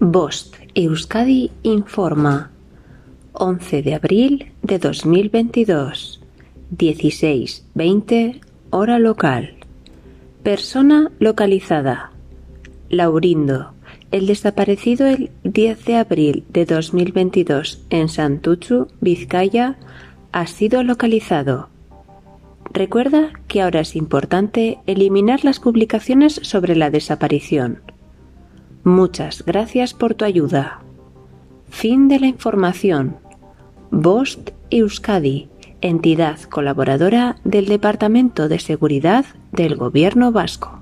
Bost Euskadi informa. 11 de abril de 2022 16.20 hora local. Persona localizada. Laurindo. El desaparecido el 10 de abril de 2022 en Santuchu, Vizcaya, ha sido localizado. Recuerda que ahora es importante eliminar las publicaciones sobre la desaparición. Muchas gracias por tu ayuda. Fin de la información. Bost Euskadi, entidad colaboradora del Departamento de Seguridad del Gobierno Vasco.